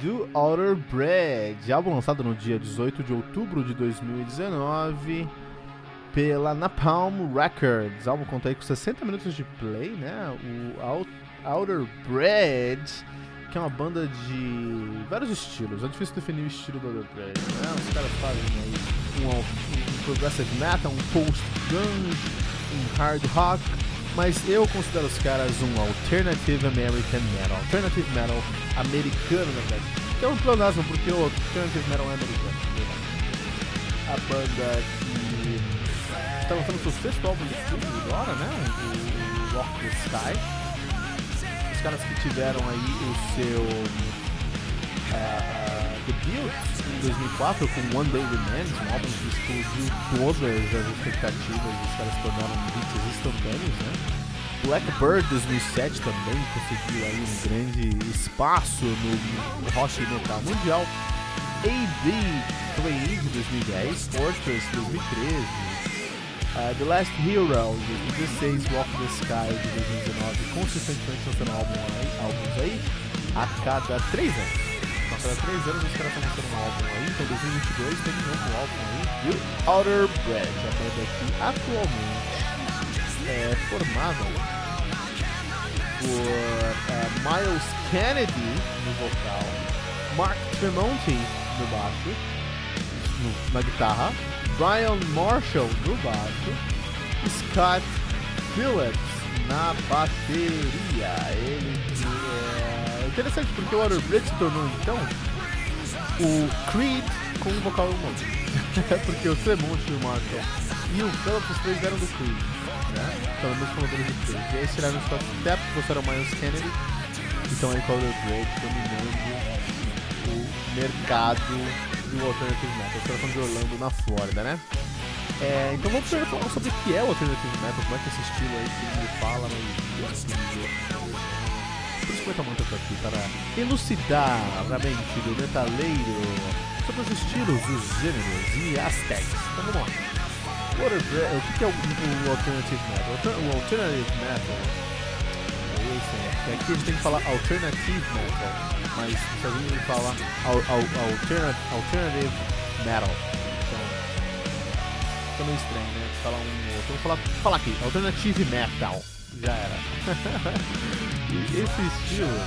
Do Outer Bridge, álbum lançado no dia 18 de outubro de 2019 pela Napalm Records. O álbum conta aí com 60 minutos de play, né? O Out- Outer Bridge, que é uma banda de vários estilos. É difícil definir o estilo do Outer Bridge, né? Os caras fazem aí um, um progressive metal, um post-grunge, um hard rock, mas eu considero os caras um alternative American metal, alternative metal americano, na verdade. Que é um pleonasmo, porque o alternative metal é americano. A banda que está lançando seu sexto álbum de estúdio agora, né? O, o Walk the Sky. Os caras que tiveram aí o seu ah, debut em 2004 com One Day Remains, um álbum que explodiu todas as expectativas e os caras tornaram hits instantâneos, né? Blackbird 2007 também conseguiu aí um grande espaço no rock metal mundial. AV3 de 2010, Fortress 2013, uh, The Last Hero de 2016, Walk the Sky de 2019, consistentemente lançando álbum álbuns aí a cada 3 anos. Cada 3 anos os caras estão lançando um álbum aí, então 2022 tem um novo álbum aí, e o Outer Bridge, a banda que atualmente é formada por eh, Miles Kennedy no vocal, Mark Tremonti no baixo, no- na guitarra, Brian Marshall no baixo, Scott Phillips na bateria. Ele que é interessante porque o Outer Bridge se tornou então o Creed com um vocal humano. porque o Tremonti, o Marshall e o Phillips, os três eram do Creed. Né? Pelo menos formadores do Creed. E aí eles tiraram o Scott Stepp, trouxeram o Miles Kennedy. Então aí o Outer Bridge dominando o mercado do Alternative Metal. Os caras de Orlando, na Flórida, né? É, então vamos primeiro falar sobre o que é o Alternative Metal, como é que é esse estilo aí que ele fala, mas 50 músicas aqui para elucidar na mente do metaleiro sobre os estilos, os gêneros e as tags. Então vamos lá. O que é o, o Alternative Metal? O Alternative Metal é aqui a gente tem que falar alternative metal, mas se alguém me fala al, al, alterna, alternative metal, então fica meio estranho, né? Falar um outro, vamos falar, falar aqui, alternative metal, já era. esse estilo,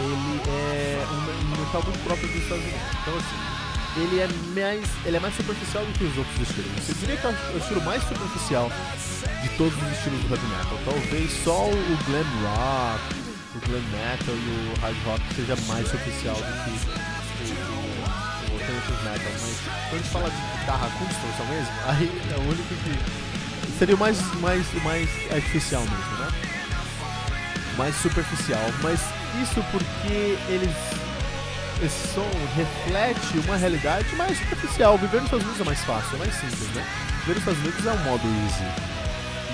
ele é um metal muito próprio dos Estados Unidos. Então assim, ele é mais, ele é mais superficial do que os outros estilos. Você diria que é o estilo mais superficial de todos os estilos do heavy metal. Talvez só o glam rock, o glam metal e o hard rock seja mais superficial do que o, o, o alternative metal. Mas quando a gente fala de guitarra com distorção mesmo, aí é o único que seria o mais, mais, mais artificial mesmo, né? Mais superficial. Mas isso porque eles esse som reflete uma realidade mais superficial. Viver nos Estados Unidos é mais fácil, é mais simples, né? Viver nos Estados Unidos é um modo easy.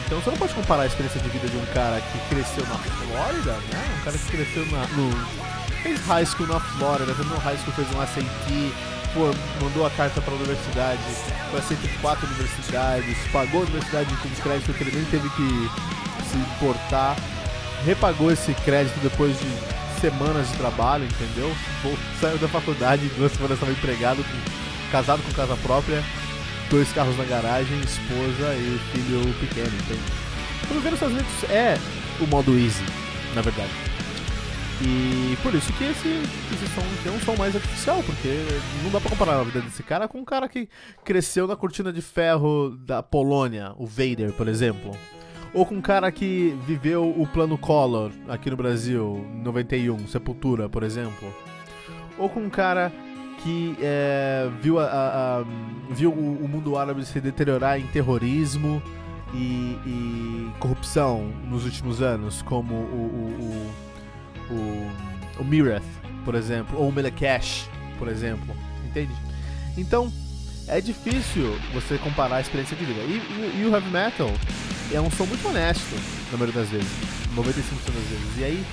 Então você não pode comparar a experiência de vida de um cara que cresceu na Flórida, né? Um cara que cresceu na, no. fez high school na Flórida, no high school, fez um SAT, pô, mandou a carta para a universidade, foi aceito em quatro universidades, pagou a universidade com crédito que ele nem teve que se importar, repagou esse crédito depois de semanas de trabalho, entendeu? Saiu da faculdade, duas semanas estava empregado, casado com casa própria dois carros na garagem, esposa e filho pequeno, entende? O governo dos Estados Unidos é o modo easy, na verdade. E por isso que esse, esse som tem um som mais artificial, porque não dá pra comparar a vida desse cara com um cara que cresceu na cortina de ferro da Polônia, o Vader, por exemplo. Ou com um cara que viveu o plano Collor aqui no Brasil, 91, Sepultura, por exemplo. Ou com um cara que é, viu, a, a, a, viu o, mundo árabe se deteriorar em terrorismo e, e corrupção nos últimos anos, como o, o, o, o Mireth, por exemplo, ou o Melekesh, por exemplo, entende? Então, é difícil você comparar a experiência de vida. E, e, e, o heavy metal é um som muito honesto, na maioria das vezes, 95% das vezes. E aí,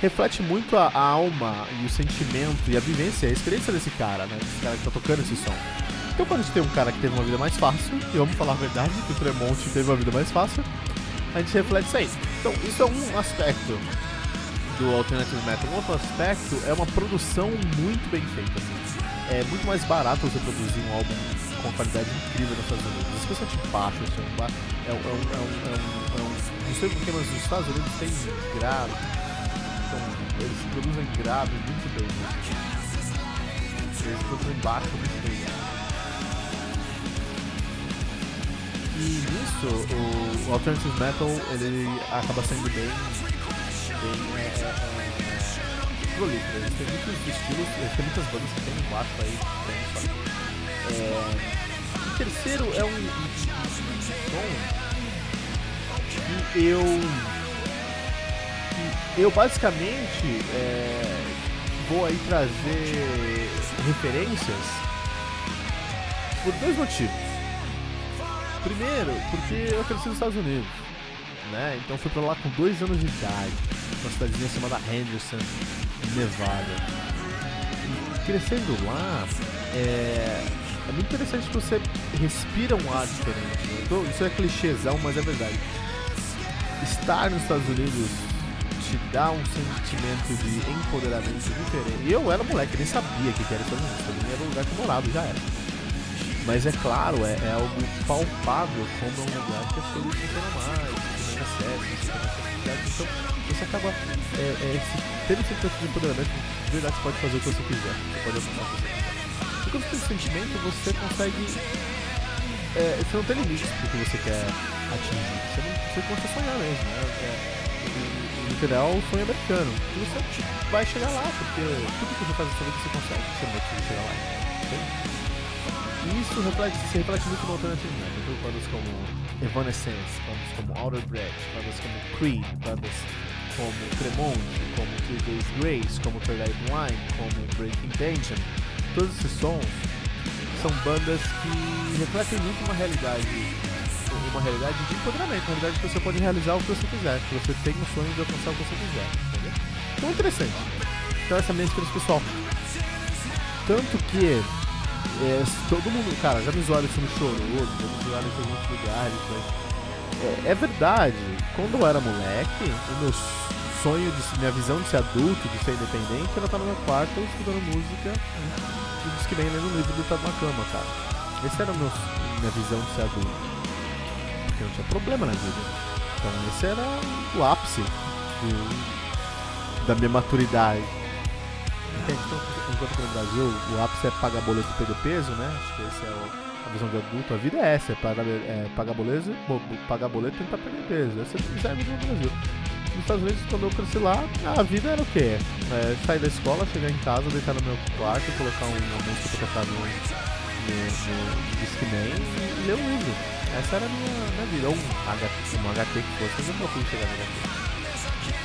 reflete muito a, a, alma e o sentimento e a vivência, a experiência desse cara, né? Desse cara que tá tocando esse som. Então quando a gente tem um cara que teve uma vida mais fácil, e vamos falar a verdade, que o Tremont teve uma vida mais fácil, a gente reflete isso aí. Então isso é um aspecto do Alternative Metal. Um outro aspecto é uma produção muito bem feita. Assim. É muito mais barato você produzir um álbum com qualidade incrível nos Estados Unidos. Especialmente baixo, assim, é, um, é, um, é, um, é, um, é um. Não sei porquê, mas os Estados Unidos tem grave então, eles produzem grave muito bem. Né? Eles produzem baixo muito bem. E nisso, o, Alternative Metal ele acaba sendo bem. bem é, é, é, prolífero. Eles têm muitos estilos, têm muitas bandas que tem um baixo aí, tem só. É, o terceiro é um, som que eu eu basicamente é, vou aí trazer referências por dois motivos. Primeiro, porque eu cresci nos Estados Unidos, né? Então fui pra lá com dois anos de idade, uma cidadezinha chamada Henderson, Nevada. E crescendo lá, é, é muito interessante que você respira um ar diferente. Então, isso é clichêzão, mas é verdade. Estar nos Estados Unidos te dá um sentimento de empoderamento diferente. E eu era moleque, nem sabia que era Estados Unidos, pra era o lugar que eu morava, já era. Mas é claro, é, é algo palpável como é um lugar que as coisas funcionam mais, que tem acesso, que acessibilidade. Então você acaba é, é, tendo esse sentimento de empoderamento, de verdade você pode fazer o que você quiser, você pode alcançar o que você quiser. E quando você tem esse sentimento, você consegue. É, você não tem limites pro que você quer atingir. Você, não, você sonhar mesmo, né? É, literal o sonho americano. E você vai chegar lá, porque tudo que você faz na sua vida você consegue, você vai chegar lá. E isso reflete, se reflete muito no Alternative Metal. Então, bandas como Evanescence, bandas como Outer Breath, bandas como Creed, bandas como Tremont, como Three Days Grace, como Third Eye Blind, como Breaking Tension. Todos esses sons são bandas que refletem muito uma realidade uma realidade de empoderamento, uma realidade que você pode realizar o que você quiser, que você tem o sonho de alcançar o que você quiser, entendeu? Então interessante. Então essa é a minha experiência pessoal. Tanto que é, todo mundo, cara, já me zoaram isso no chorou, já me zoaram isso em alguns lugares, mas é, é, verdade. Quando eu era moleque, o meu sonho, de, minha visão de ser adulto, de ser independente, era estar no meu quarto estudando música que nem lendo um livro na cama, cara. Esse era o meu, minha visão de ser adulto. Porque não tinha problema na vida. Então esse era o ápice do, da minha maturidade. Então, enquanto que no Brasil o ápice é pagar boleto e perder peso, né? Acho que esse é o, a visão de adulto. A vida é essa, é pagar, é, pagar boleto, pagar boleto e tentar perder peso. Essa é a visão do Brasil nos Estados Unidos, quando eu cresci lá, a vida era o quê? É, sair da escola, chegar em casa, deitar no meu quarto, colocar uma música pra tocar no, no, no Discman e ler um livro. Essa era a minha, minha vida. Ou um HT, um HT que fosse, eu não fui chegar no HT.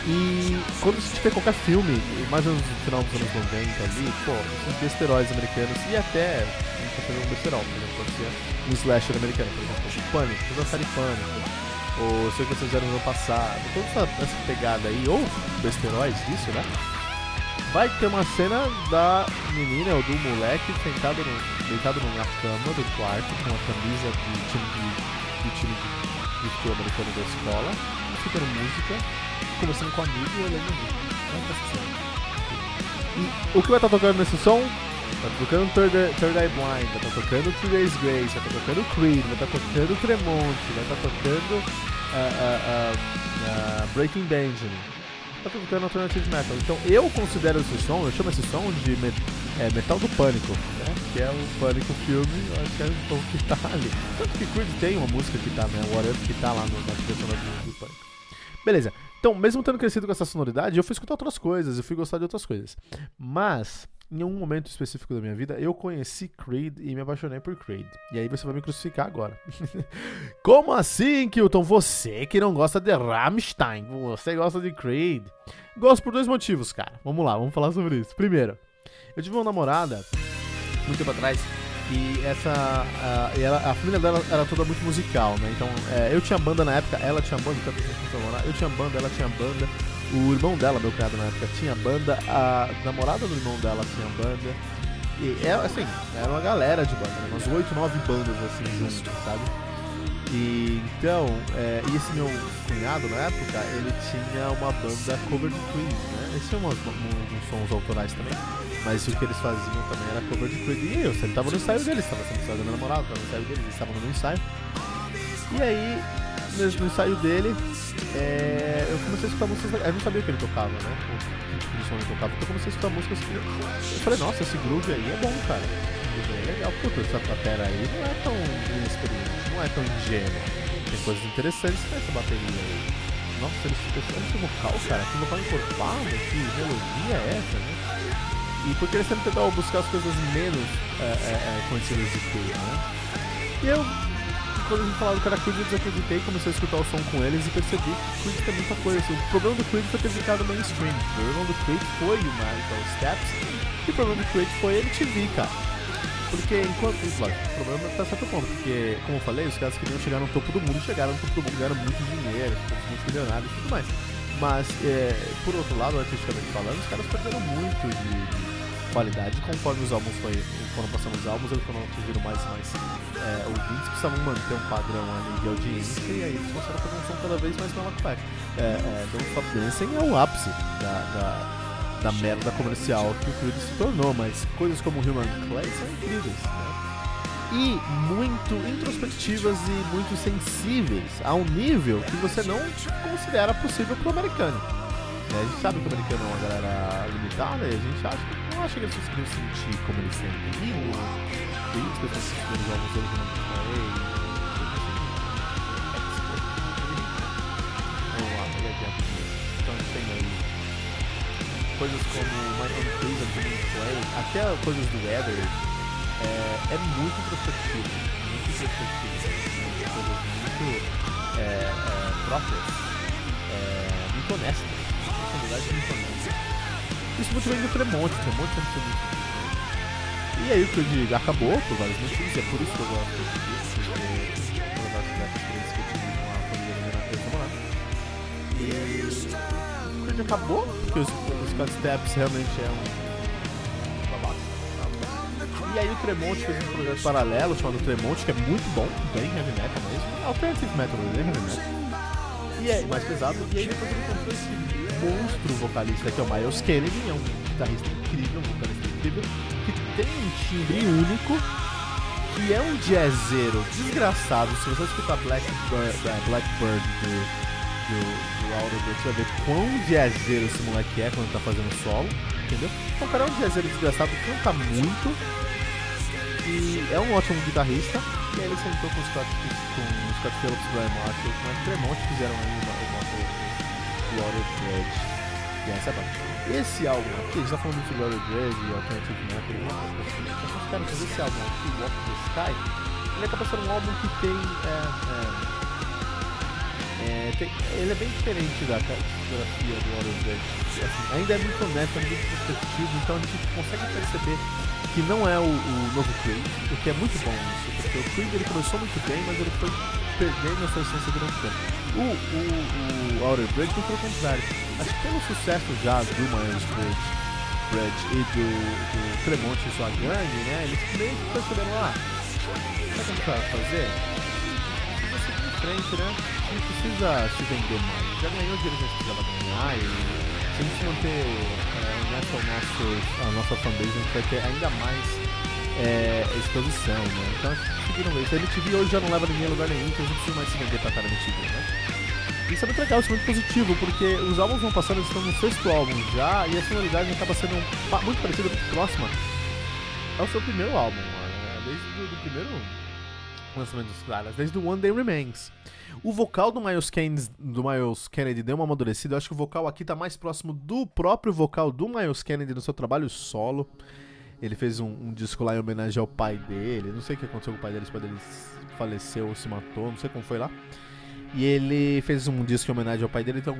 E quando você tiver qualquer filme, mais ou menos no final dos anos 90 ali, pô, esses besteróis americanos, e até, um besterol, por exemplo, um slasher americano, por exemplo, Pânico, toda a série Pânico, ou sei que vocês fizeram no ano passado, toda essa, essa pegada aí, ou besteróis disso, né? Vai ter uma cena da menina ou do moleque sentado no, deitado na cama do quarto com a camisa do time de, do time de, futebol americano da escola, escutando música, conversando com um amigo e olhando o. E o que vai estar tocando nesse som? Tá tocando Third, Third Eye Blind, tá tocando Three Days Grace, tá tocando Creed, tá tocando estar tá tocando uh, uh, uh, Breaking Benjamin. Vai estar tocando Alternative Metal. Então eu considero esse som, eu chamo esse som de met, é, Metal do Pânico, né? Que é o Pânico filme, eu acho que é o que tá ali. Tanto que Creed tem uma música que tá, né? What If, que tá lá no, na sonora do, do Pânico. Beleza. Então, mesmo tendo crescido com essa sonoridade, eu fui escutar outras coisas, eu fui gostar de outras coisas. Mas, em um momento específico da minha vida, eu conheci Creed e me apaixonei por Creed. E aí você vai me crucificar agora. Como assim, Kilton? Você que não gosta de Rammstein, você gosta de Creed? Gosto por dois motivos, cara. Vamos lá, vamos falar sobre isso. Primeiro, eu tive uma namorada, muito tempo atrás, e essa. A, e ela, a família dela era toda muito musical, né? Então, é, eu tinha banda na época, ela tinha banda, eu tinha banda, ela tinha banda. O irmão dela, meu criado na época, tinha banda, a namorada do irmão dela tinha banda. E é assim, era uma galera de banda, né? umas 8, 9 bandas assim juntos, sabe? E então, é, e esse meu cunhado na época, ele tinha uma banda cover de Queen, né? Eles tinham uns, sons autorais também, mas o que eles faziam também era cover de Queen. E eu sempre tava no ensaio deles, tava sempre no ensaio do meu namorado, tava no ensaio deles, eles estavam no ensaio. E aí, no ensaio dele, é, eu comecei a escutar músicas. Eu não sabia que ele tocava, né? O tipo de ele tocava. Então eu comecei a escutar músicas que. Eu falei, nossa, esse groove aí é bom, cara. Esse groove é legal. Puta, essa bateria aí não é tão inexperiente, não é tão ingênua. Tem coisas interessantes nessa bateria aí. Nossa, ele esse vocal, cara, que vocal encorpado, que melodia é essa, né? E porque ele sempre tentou buscar as coisas menos é, é, é, conhecidas de né? E eu quando a gente falava que era Creed, eu desacreditei, comecei a escutar o som com eles e percebi que Creed tem muita coisa. Assim, o problema do Creed foi ter ficado mainstream. O problema do Creed foi o Michael Steps e o problema do Creed foi a MTV, cara. Porque enquanto. Lógico, o problema tá certo ponto, porque, como eu falei, os caras queriam chegar no topo do mundo, chegaram no topo do mundo, ganharam muito dinheiro, muito milionários e tudo mais. Mas, é, por outro lado, artisticamente falando, os caras perderam muito de qualidade. Conforme os álbuns foi, foram passando os álbuns, eles foram atingindo mais e mais é, ouvintes, precisavam manter um padrão ali de audiência e aí eles começaram a fazer um som cada vez mais malacopac. É, é, Don't Stop Dancing é o ápice da, da, da merda comercial que o Creed se tornou, mas coisas como Human Clay são incríveis. Né? E muito introspectivas e muito sensíveis a um nível que você não considera possível para o americano. A gente sabe que o americano é uma galera limitada e a gente acha que não acha que eles conseguiram sentir como eles sentem. Tem as pessoas que estudam jogos hoje não falei. Vamos lá, pegar aqui rapidinho. Então a tem aí coisas como My Own Prison, Play, até coisas do Weather, é, é muito introspectivo. Muito introspectivo. Coisas muito é, é, próprias, é, muito honestas. Personalidade muito honesta. Isso muito bem do Tremonte, Tremonte foi muito E aí o que eu acabou por vários motivos, é por isso que eu gosto disso, porque é uma das que eu tive com a família da minha. E o acabou, porque os, os Steps realmente é um babaca. E aí o Tremonte fez um projeto paralelo chamado Tremonte, que é muito bom, bem heavy metal mesmo. Alternative metal, bem heavy metal. E é mais pesado, e aí depois ele encontrou esse monstro vocalista que é o Miles Kennedy, é um guitarrista incrível, um vocalista incrível, que tem um timbre único, que é um jazzeiro desgraçado. Se você escutar Blackbird, Blackbird do, do, do Bird, você vai ver quão jazzeiro esse moleque é quando tá fazendo solo, entendeu? Então, o cara é um jazzeiro desgraçado, canta muito e é um ótimo guitarrista. E aí ele sentou com o Scott, com Scott Phillips, Brian Marshall, o Tremont fizeram aí uma, uma, o Outer Bridge. E essa é banda. Esse álbum aqui, a gente tá falando muito de Outer Bridge e Alternative Metal coisas. Mas, cara, mas esse álbum aqui, Walk the Sky, ele acaba sendo um álbum que tem, é, é, é, tem ele é bem diferente da discografia do Outer Bridge. Assim, ainda é muito honesto, é muito perspectivo, então a gente consegue perceber que não é o, o novo Creed, o que é muito bom isso, porque o Creed ele começou muito bem, mas ele foi perdendo a sua essência durante o tempo. O, o, o Outer Bridge foi pelo contrário. Acho que pelo sucesso já do Miles Bridge, Bridge e do, do Tremont e sua gangue, né, eles meio que perceberam lá, ah, sabe o que a gente vai fazer? Seguir em frente, né? Gente precisa se vender mais. Já ganhou o dinheiro que precisava ganhar e se a gente manter é, nessa nosso, a nossa fanbase, a gente vai ter ainda mais é, exposição, né? Então seguiram isso. A MTV hoje já não leva ninguém a lugar nenhum, então a gente precisa mais se vender pra cara MTV, né? Isso é muito legal, isso é muito positivo, porque os álbuns vão passando, eles estão no sexto álbum já, e a sonoridade acaba sendo muito parecida, muito próxima ao seu primeiro álbum, né? desde o primeiro lançamento dos caras, desde o One Day Remains. O vocal do Miles, Keynes, do Miles Kennedy deu uma amadurecida. Eu acho que o vocal aqui tá mais próximo do próprio vocal do Miles Kennedy no seu trabalho solo. Ele fez um, um disco lá em homenagem ao pai dele. Não sei o que aconteceu com o pai dele, se o pai dele faleceu ou se matou, não sei como foi lá. E ele fez um disco em homenagem ao pai dele, então.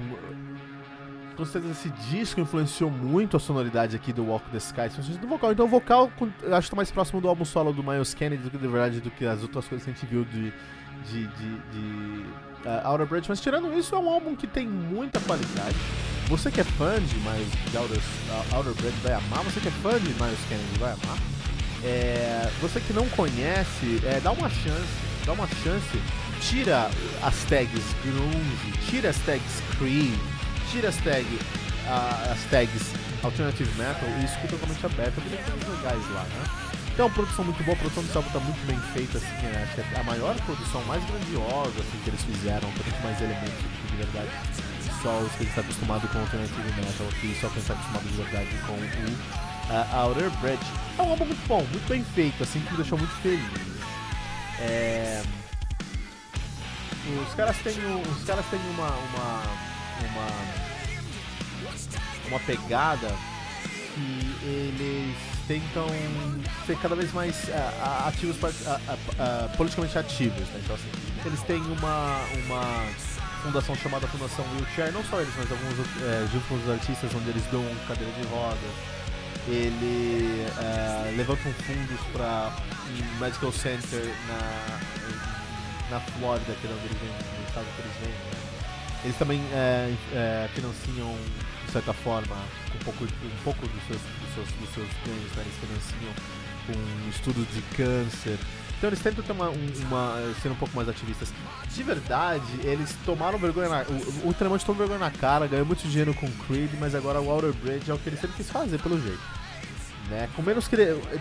Com certeza esse disco influenciou muito a sonoridade aqui do Walk the Sky, do vocal. Então o vocal acho que tá mais próximo do álbum solo do Miles Kennedy do que de verdade do que as outras coisas que a gente viu de de, de, de uh, Outer Bridge, mas tirando isso, é um álbum que tem muita qualidade. Você que é fã de Miles de Outer, Outer vai amar, você que é fã de Miles Kennedy vai amar. É, você que não conhece, é, dá uma chance, dá uma chance, tira as tags grunge, tira as tags creed, tira as tags, uh, as tags alternative metal e escuta totalmente aberto, porque tem coisas legais lá, né? Uma produção muito boa, a produção do álbum tá muito bem feita, assim, é, acho que é a maior produção, mais grandiosa, assim, que eles fizeram, tem muito mais elementos de verdade só os que eles estão acostumados com o Alternative Metal aqui, só quem está acostumado de verdade com o uh, Outer Bridge. É um álbum muito bom, muito bem feito, assim, que me deixou muito feliz. É... Os caras têm, os caras têm uma, uma, uma, uma pegada que eles tentam ser cada vez mais uh, ativos, uh, uh, politicamente ativos. Né? Então, assim, eles têm uma, uma fundação chamada Fundação Wheelchair, não só eles, mas alguns é, artistas, onde eles dão cadeira de rodas. Ele é, levantam fundos para um medical center na, na Flórida, que é onde eles vêm, no estado que eles vêm. Né? Eles também é, é, financiam, de certa forma, um pouco, um pouco dos seus, dos seus, dos seus ganhos, né? eles financiam um estudo de câncer. Então eles tentam ter uma, uma, ser um pouco mais ativistas. De verdade, eles tomaram vergonha na. O, o Tremont tomou vergonha na cara, ganhou muito dinheiro com Creed, mas agora o Outer Bridge é o que ele sempre quis fazer, pelo jeito. Né? Com menos.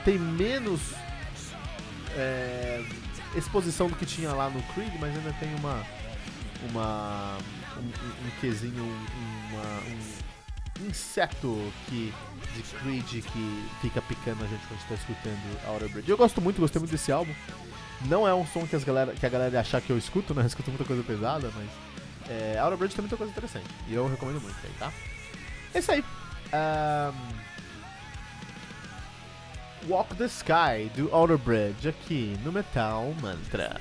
Tem menos. É, exposição do que tinha lá no Creed, mas ainda tem uma. Uma um, um, um quesinho, uma, um inseto que, de Creed que fica picando a gente quando está escutando Outer Bridge. Eu gosto muito, gostei muito desse álbum. Não é um som que, as galera, que a galera achar que eu escuto, né? Eu escuto muita coisa pesada, mas é, Outer Bridge tem muita coisa interessante. E eu recomendo muito aí, tá? É isso aí. Um, Walk the Sky do Outer Bridge aqui no Metal Mantra.